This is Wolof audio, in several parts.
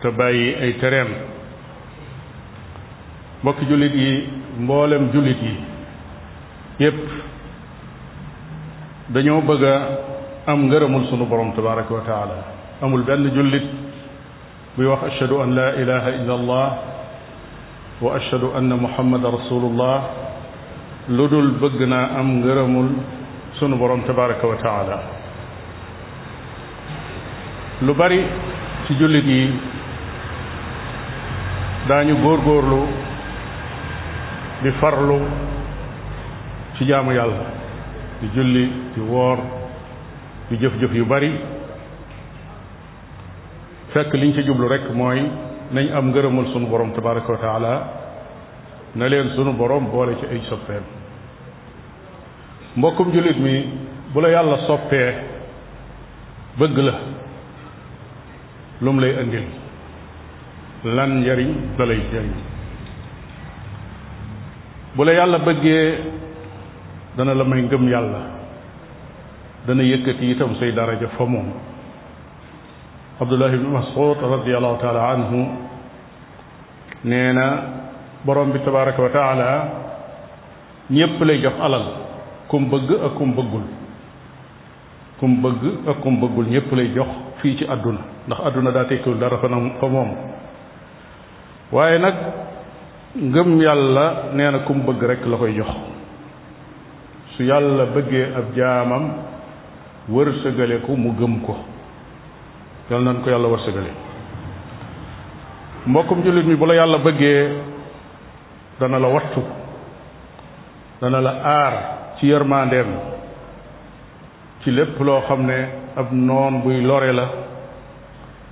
te bàyyi ay tereem mbokki jullit yi mboolem jullit yi yépp dañoo bëgg a am ngërëmul sunu borom tabaraka wa taala amul benn jullit buy wax ashhadu an la ilaha illa allah wa ashhadu anna muhammadan rasulullah lu dul bëgg naa am ngërëmul sunu borom tabaraka wa taala lu bari ci jullit yi daañu góorgóorlu di farlu ci jaamu yàlla di julli di woor di jëf-jëf yu bari fekk liñ ci jublu rek mooy nañ am ngërëmal sunu borom tabaraka wa taala na leen sunu borom boole ci ay soppeem mbokkum jullit mi bu la yàlla soppee bëgg la lu mu lay indil lan njariñ la lay jariñ bu la yàlla bëggee dana la may ngëm yàlla dana yëkkati itam say daraja fa moom abdullah ibnu mas'ud radiallahu taala anhu nee na borom bi tabaraka wa taala ñépp lay jox alal kum bëgg ak kum bëggul kum bëgg ak kum bëggul ñépp lay jox fii ci àdduna ndax àdduna daa tekkiwul dara fa na fa moom waaye nag ngëm yàlla nee na ku mu bëgg rek la koy jox su yàlla bëggee ab jaamam wërsëgale ko mu gëm ko yal nañ ko yàlla wërsëgale mbokkum jullit mi bu la yàlla bëggee dana la wattu dana la aar ci yërmandeem ci lépp loo xam ne ab noon buy lore la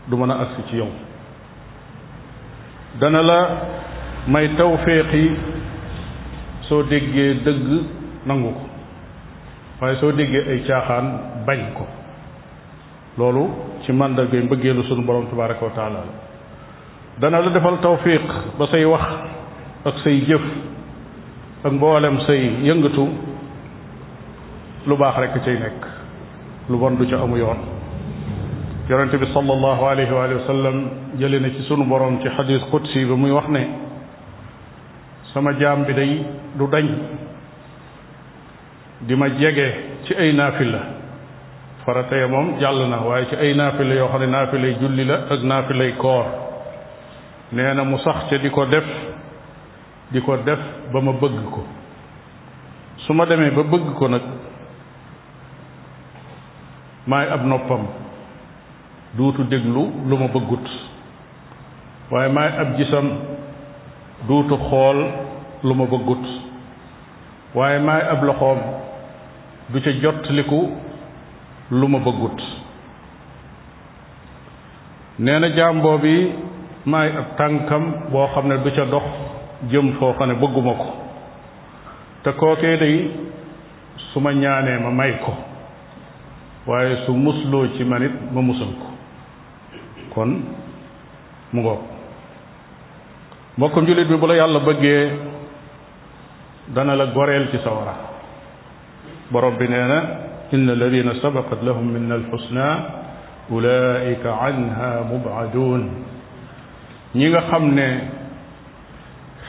du mën a agsi ci yow dana la may tawféex yi soo déggee dëgg nangu ko waaye soo déggee ay caaxaan bañ ko loolu ci màndargay mbëggeelu sunu borom tabaraka wa taala la dana la defal tawfiq ba say wax ak say jëf ak mboolem say yëngatu lu baax rekk cay nekk lu bon du ca amu yoon yonente bi sallallahu alayhi wa sallam jële na ci sunu borom ci xadis qudsi ba muy wax ne sama jaam bi day du dañ di ma jege ci ay naafila farata ya moom jàll na waaye ci ay naafila yoo xam ne naafilay julli la ak naafilay koor nee na mu sax ca di ko def di ko def ba ma bëgg ko su ma demee ba bëgg ko nag maay ab noppam duutu déglu lu ma bëggut waaye maay ab gisam duutu xool lu ma bëggut waaye maay ab loxoom du ca jottaliku lu ma bëggut nee na jaam boobu maay ab tànkam boo xam ne du ca dox jëm foo xam ne bëgguma ko te kookee day su ma ñaanee ma may ko waaye su musloo ci man it ma musal ko kon mu ngoog mbokkum jullit bi bu la yàlla bëggee dana la goreel ci sawara borom bi nee na inna alladina sabaqat lahum minna alxusna ulaika anha mubadun ñi nga xam ne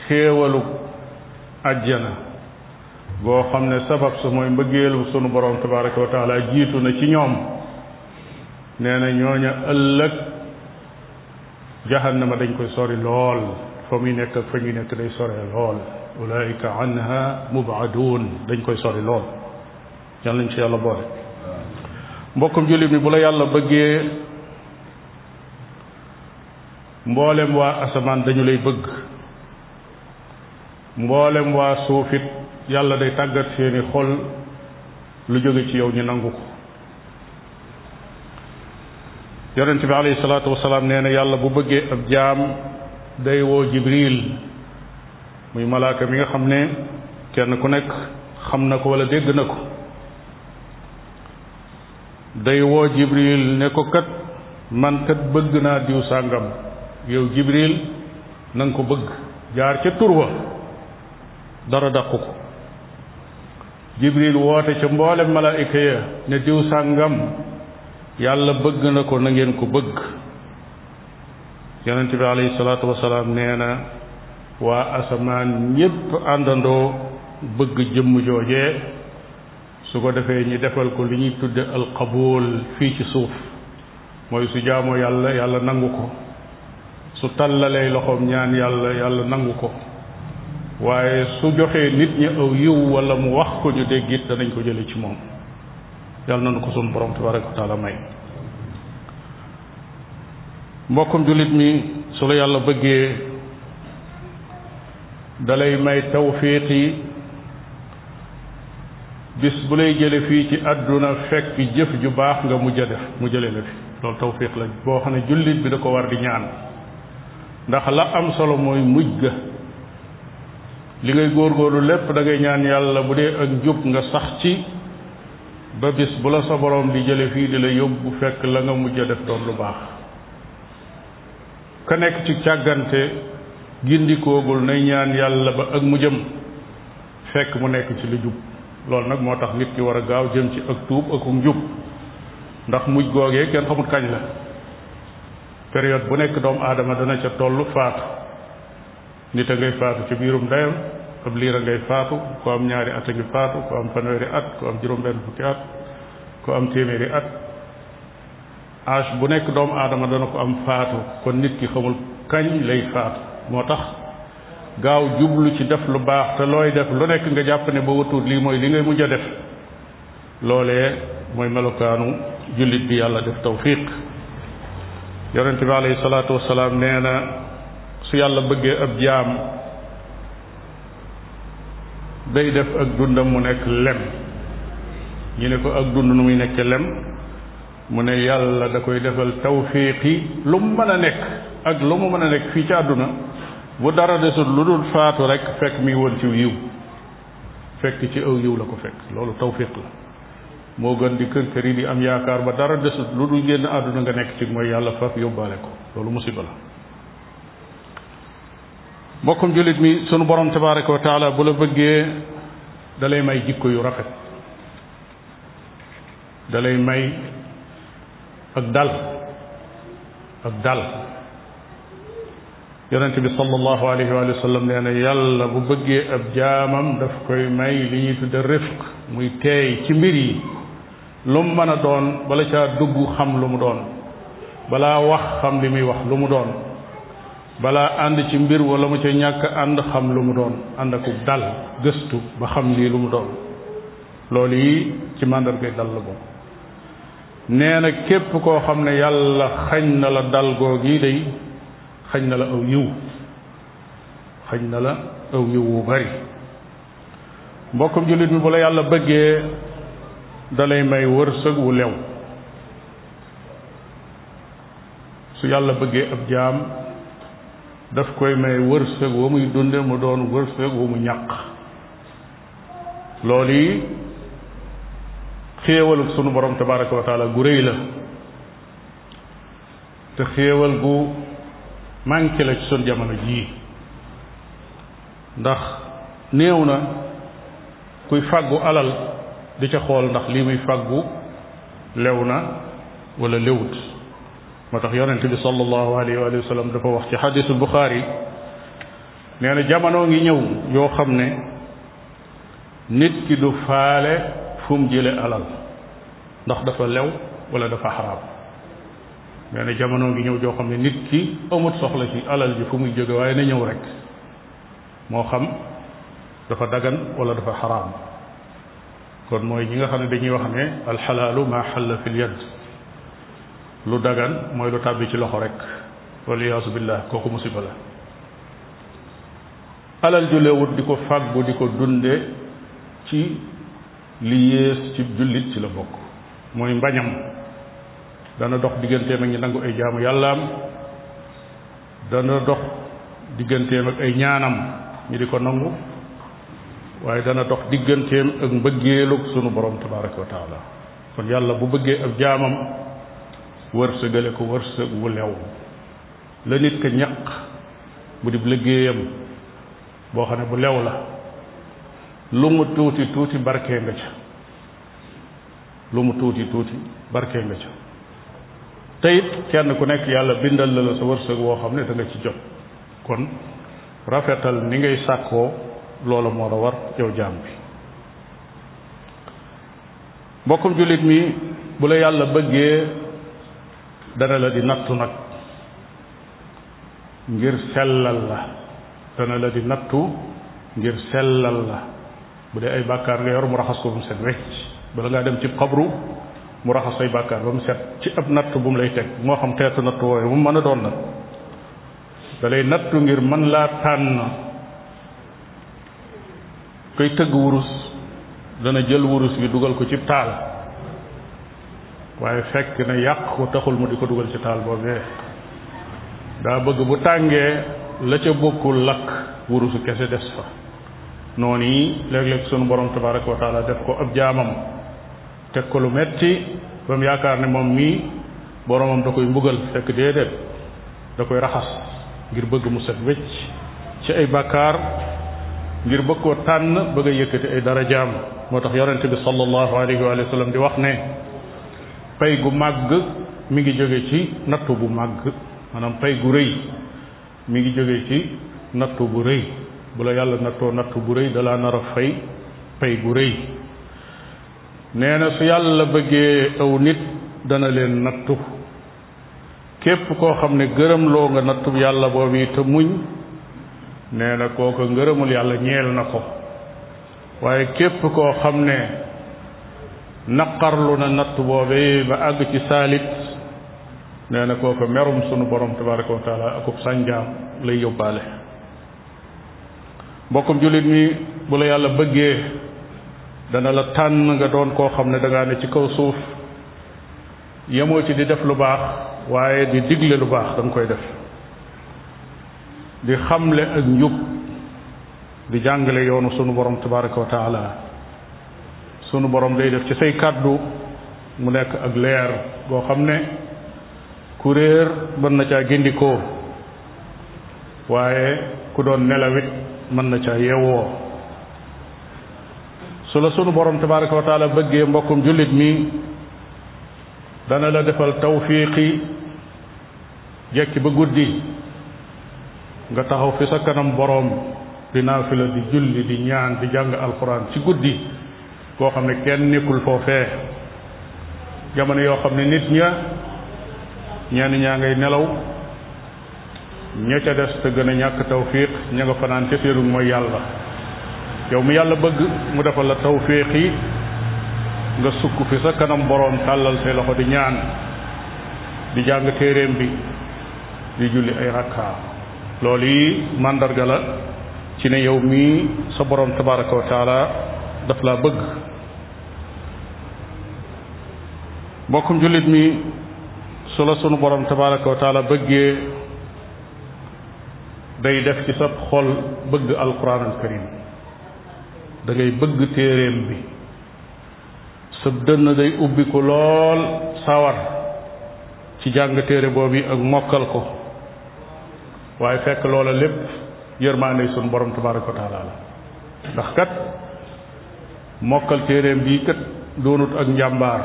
xéewalu ajjana boo xam ne sabab sa mooy mbëggeelu sunu borom tabaraka wa taala jiitu na ci ñoom nee na ñooña ëllëg jahannama dañ koy sori lool fa muy nekk ak fa ñuy nekk day sore lool ulaika anha mubaadun dañ koy sori lool yàlla nañ ci yàlla boole mbokkum jullit mi bu la yàlla bëggee mboolem waa asamaan dañu lay bëgg mboolem waa suufit yàlla day tàggat seeni xol lu jóge ci yow ñu nangu ko yonent bi alayhi salaatu wasalaam nee na yàlla bu bëggee ab jaam day woo jibril muy malaaka mi nga xam ne kenn ku nekk xam na ko wala dégg na ko day woo jibril ne ko kat man kat bëgg naa diw sàngam yow jibril na nga ko bëgg jaar ca tur wa dara dàqu ko jibril woote ca mboolem malaayika ya ne diw sàngam yàlla bëgg na ko na ngeen ko bëgg yonent bi alayhi salaatu wasalaam nee na waa asamaan ñépp àndandoo bëgg jëmm joojee su ko defee ñu defal ko li ñuy tudde alqabul fii ci suuf mooy su jaamoo yàlla yàlla nangu ko su tàllalee loxoom ñaan yàlla yàlla nangu ko waaye su joxee nit ñi aw yiw wala mu wax ko ñu dégg it danañ ko jële ci moom yàlla nanu ko sunu borom tabaraka wa taala may mbokkum jullit mi su la yàlla bëggee dalay may tawfiq yi bis bu lay jële fii ci àdduna fekk jëf ju baax nga mujj a def mu jële la fi loolu tawfiq la boo xam ne jullit bi da ko war di ñaan ndax la am solo mooy mujj ga li ngay góorgóorlu lépp da ngay ñaan yàlla bu dee ak njub nga sax ci ba bis bu la sa borom di jële fii di la yóbbu fekk la nga mujj a def doon lu baax ka nekk ci càggante gindikoogul nay ñaan yàlla ba ak mu jëm fekk mu nekk ci lu jub loolu nag moo tax nit ki war a gaaw jëm ci ak tuub ak njub ndax mujj googee kenn xamut kañ la période bu nekk doomu aadama dana ca tollu faatu nit a ngay faatu ci biirum ndeyam ab liir a ngay faatu ku am ñaari at a ngi faatu ku am fanweeri at ku am juróom-benn fukki at ku am téeméeri at âge bu nekk doomu aadama dana ko am faatu kon nit ki xamul kañ lay faatu moo tax gaaw jublu ci def lu baax te looy def lu nekk nga jàpp ne ba watuut lii mooy li ngay mujj a def loolee mooy melokaanu jullit bi yàlla def tawfiq yonente bi alayhi salaatu wasalaam nee na su yàlla bëggee ab jaam day def ak dundam mu nekk lem ñu ne ko ak dund nu muy nekk lem mu ne yàlla da koy defal tawfiqi lu mu mën a nekk ak lu mu mën a nekk fii ci àdduna bu dara desul lu dul faatu rek fekk mi woon ci yiw fekk ci aw yiw la ko fekk loolu tawfiq la moo gën di kër kër yi di am yaakaar ba dara desul lu dul génn àdduna nga nekk ci mooy yàlla faf yóbbaale ko loolu musiba la mbokkum jullit mi sunu borom tabaraka wa taala bu la bëggee dalay may jikko yu rafet dalay may ak dal ak dal yonente bi sallallahu alayhi wa sallam nee na yàlla bu bëggee ab jaamam daf koy may li ñuy tudde rifq muy teey ci mbir yi lu mu mën a doon bala caa dugg xam lu mu doon balaa wax xam li muy wax lu mu doon balaa ànd ci mbir wala mu ca ñàkk ànd xam lu mu doon ànd akub dal gëstu ba xam lii lu mu doon loolu yi ci màndargay dal la bokk nee na képp koo xam ne yàlla xañ na la dal googi day xañ na la aw yiw xañ na la aw yiw wu bari mbokkum jullit mi bu la yàlla bëggee dalay may wërsëg wu lew su yàlla bëggee ab jaam daf koy may wërsëg wa muy dunde mu doon wërsëg wa mu ñàq loolu yi xéewalug sunu borom tabaraka wa taala gu rëy la te xéewal gu manqué la ci sunu jamono jii ndax néew na kuy fàggu alal di ca xool ndax lii muy fàggu lew na wala lewut moo tax yonente bi sallallahu alayhi wa sallam dafa wax ci xadisul buxaari nee na jamono ngi ñëw yoo xam ne nit ki du faale fu mu jële alal ndax dafa lew wala dafa xaraam nee na jamono ngi ñëw joo xam ne nit ki amut soxla ci alal ji fu muy jóge waaye na ñëw rek moo xam dafa dagan wala dafa xaraam kon mooy ñi nga xam ne dañuy wax ne alxalaalu ma xalla fil yad lu dagan mooy lu tàbbi ci loxo rek waliyaasu billah kooku musiba la alal ju lewut di ko fàggu di ko dunde ci li yées ci jullit ci la bokk mooy mbañam dana dox digganteem ak ñi nangu ay jaamu yàllaam dana dox digganteem ak ay ñaanam ñi di ko nangu waaye dana dox digganteem ak mbëggeelug sunu borom tabaraka wa taala kon yàlla bu bëggee ab jaamam wërsëgale ko wërsëg wu lew la nit ka ñaq bu dib liggéeyam boo xam ne bu lew la lu mu tuuti tuuti barkee nga ca lu mu tuuti tuuti barkee nga ca te it kenn ku nekk yàlla bindal la la sa wërsëg woo xam ne da nga ci jot kon rafetal ni ngay sàkkoo loola moo la war yow jaam bi mbokkum jullit mi bu la yàlla bëggee dana la di nattu nag ngir sellal la dana la di nattu ngir sellal la bu dee ay bàkkaar nga yor mu raxas ko ba mu set wecc bala ngaa dem ci xabru mu raxas say bàkkaar ba mu set ci ab natt bu mu lay teg moo xam xeetu natt wooyu mu mën a doon nag da lay nattu ngir mën laa tànn koy tëgg wurus dana jël wurus bi dugal ko ci taal waaye fekk na yàq ko taxul mu di ko dugal ci taal boobee daa bëgg bu tàngee la ca bokkul lakk wurusu kese des fa noonu yi léeg-léeg sunu borom tabaraka wa taala def ko ab jaamam teg ko lu metti ba mu yaakaar ne moom mii boromam da koy mbugal fekk déedéet da koy raxas ngir bëgg mu set wecc ci ay bàkkaar ngir bëgg koo tànn bëgg a yëkkati ay darajaam moo tax yonente bi sallallahu alayhi wa sallam di wax ne pay gu màgg mi ngi jóge ci nattu bu màgg maanaam pay gu rëy mi ngi jóge ci nattu bu rëy bu la yàlla nattoo nattu bu rëy dalaa nar a fay pay gu rëy nee na su yàlla bëggee aw nit dana leen nattu képp koo xam ne gërëm loo nga nattub yàlla boobu yi te muñ nee na kooka ngërëmul yàlla ñeel na ko waaye képp koo xam ne naqarlu na natt boobee ba àgg ci saalit nee na kooka merum sunu borom tabaraka wa taala akub sànjaam lay yóbbaale mbokkum jullit mi bu la yàlla bëggee dana la tànn nga doon koo xam ne dangaa ne ci kaw suuf yemoo ci di def lu baax waaye di digle lu baax da nga koy def di xamle ak njub di jàngale yoonu sunu borom tabaraka wa taala sunu borom day def ci say kàddu mu nekk ak leer goo xam ne ku réer mën na caa gindikoo waaye ku doon nelawit mën na ca yeewoo su la sunu borom tabaraka wa taala bëggee mbokkum jullit mi dana la defal tawfiqi jekki ba guddi nga taxaw fi sa kanam boroom di naafila di julli di ñaan di jàng alxuraan ci guddi koo xam ne kenn nekkul foofee jamono yoo xam ne nit ña ñenn ñaa ngay nelaw ña ca des te gën a ñàkk tawfiq ña nga fanaan ca séerum mooy yàlla yow mi yàlla bëgg mu defal la tawfiq yi nga sukk fi sa kanam boroom tàllal say loxo di ñaan di jàng téeréem bi di julli ay rakkaa loolu yi màndarga la ci ne yow mii sa borom tabaraka wa taala daf laa bëgg mbokkum jullit mi su la sunu borom tabaraka wa taala bëggee day def ci sa xol bëgg alquran al karim da ngay bëgg téeréem bi sa dënn day ubbi ko lool sawar ci jàng téere boobu yi ak mokkal ko waaye fekk loola lépp yërmaande sun borom tabaraka wa taala la ndax kat mokkal téereem bii kat doonut ak njàmbaar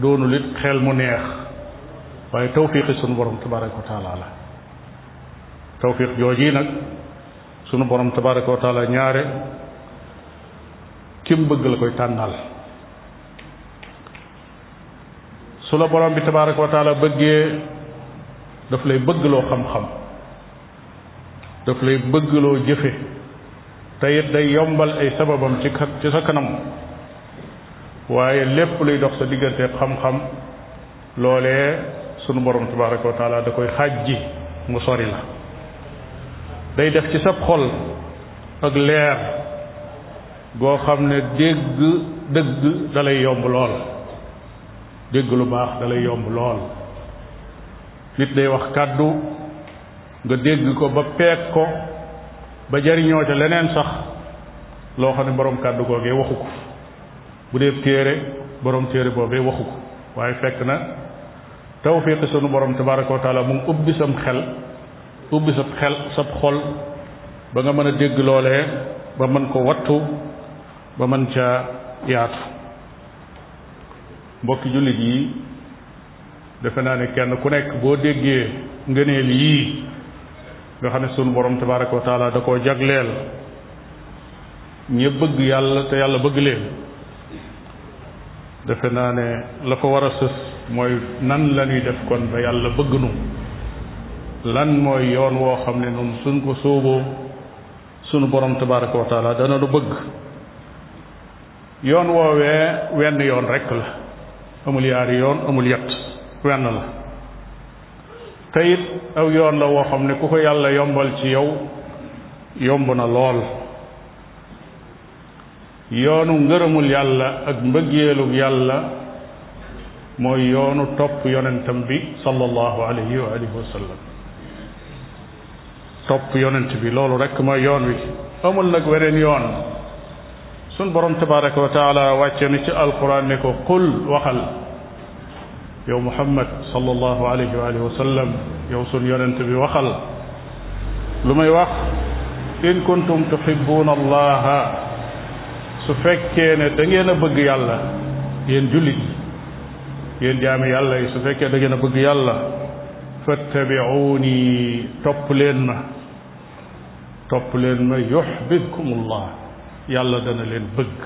doonu lit xel mu neex waaye tawfiqi sunu borom tabaraka wa taala la tawfiq jooji nag sunu borom tabaraka wa taala ñaare kim bëgg la koy tànnal su la borom bi tabaraka wa taala bëggee daf lay bëggloo xam-xam daf lay bëggloo jëfe te it day yombal ay sababam ci ci sa kanam waaye lépp luy dox sa diggante xam-xam loolee sunu borom tabaraka wa taala da koy xàjji mu sori la day def ci sab xol ak leer goo xam ne dégg dëgg dalay yomb lool dégg lu baax dalay yomb lool nit day wax kàddu nga dégg ko ba peeg ko ba jariñoo ca leneen sax loo xam ne borom kàddu googee waxu ko bu dee téere borom téere boobee waxu ko waaye fekk na tawfiq sunu borom tabaraka wa taala mu ubbi sam xel ubbi sab xel sab xol ba nga mën a dégg loolee ba mën ko wattu ba mën ca yaatu mbokki jullit yi defe naa ne kenn ku nekk boo déggee ngëneel yii nga xam ne sunu borom tabaraka wa taala da koo jagleel ñi bëgg yàlla te yàlla bëgg leen defe naa ne la ko war a sës mooy nan la ñuy def kon ba yàlla bëgg nu lan mooy yoon woo xam ne nun suñ ko sóoboo sunu borom tabaraka wa taala dana nu bëgg yoon woowee wenn yoon rekk la amul yaari yoon amul yett wenn la te it aw yoon la woo xam ne ku ko yàlla yombal ci yow yomb na lool yoonu ngërëmul yàlla ak mbëggeelug yàlla mooy yoonu topp yonentam bi sallallahu alayhi wa alihi wa sallam topp yonent bi loolu rek mooy yoon wi amul nag weneen yoon sun borom tabaraka wa taala wàcce na ci alquran ne ko qul waxal yow muhammad sallallahu alayhi wa alihi wa sallam yow sun yonent bi waxal lu may wax in kuntum tuhibbuna allaha su fekkee ne da ngeen a bëgg yàlla yéen jullit yéen jaami yàlla yi su fekkee da ngeen a bëgg yàlla fattabi'uuni topp leen ma topp leen ma yuxbibkumullah yàlla dana leen bëgg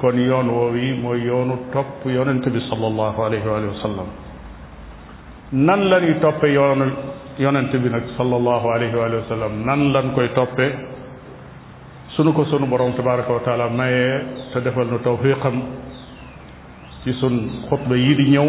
kon yoon woow yi mooy yoonu topp yonent bi sallallahu alayhi wa sallam nan la ñuy toppe yoonu yonent bi nag sallallahu alayhi wa sallam nan lañ koy toppe sunu ko sunu borom tabaraka wa taala mayee te defal nu tawfiqam ci sun xutba yi di ñëw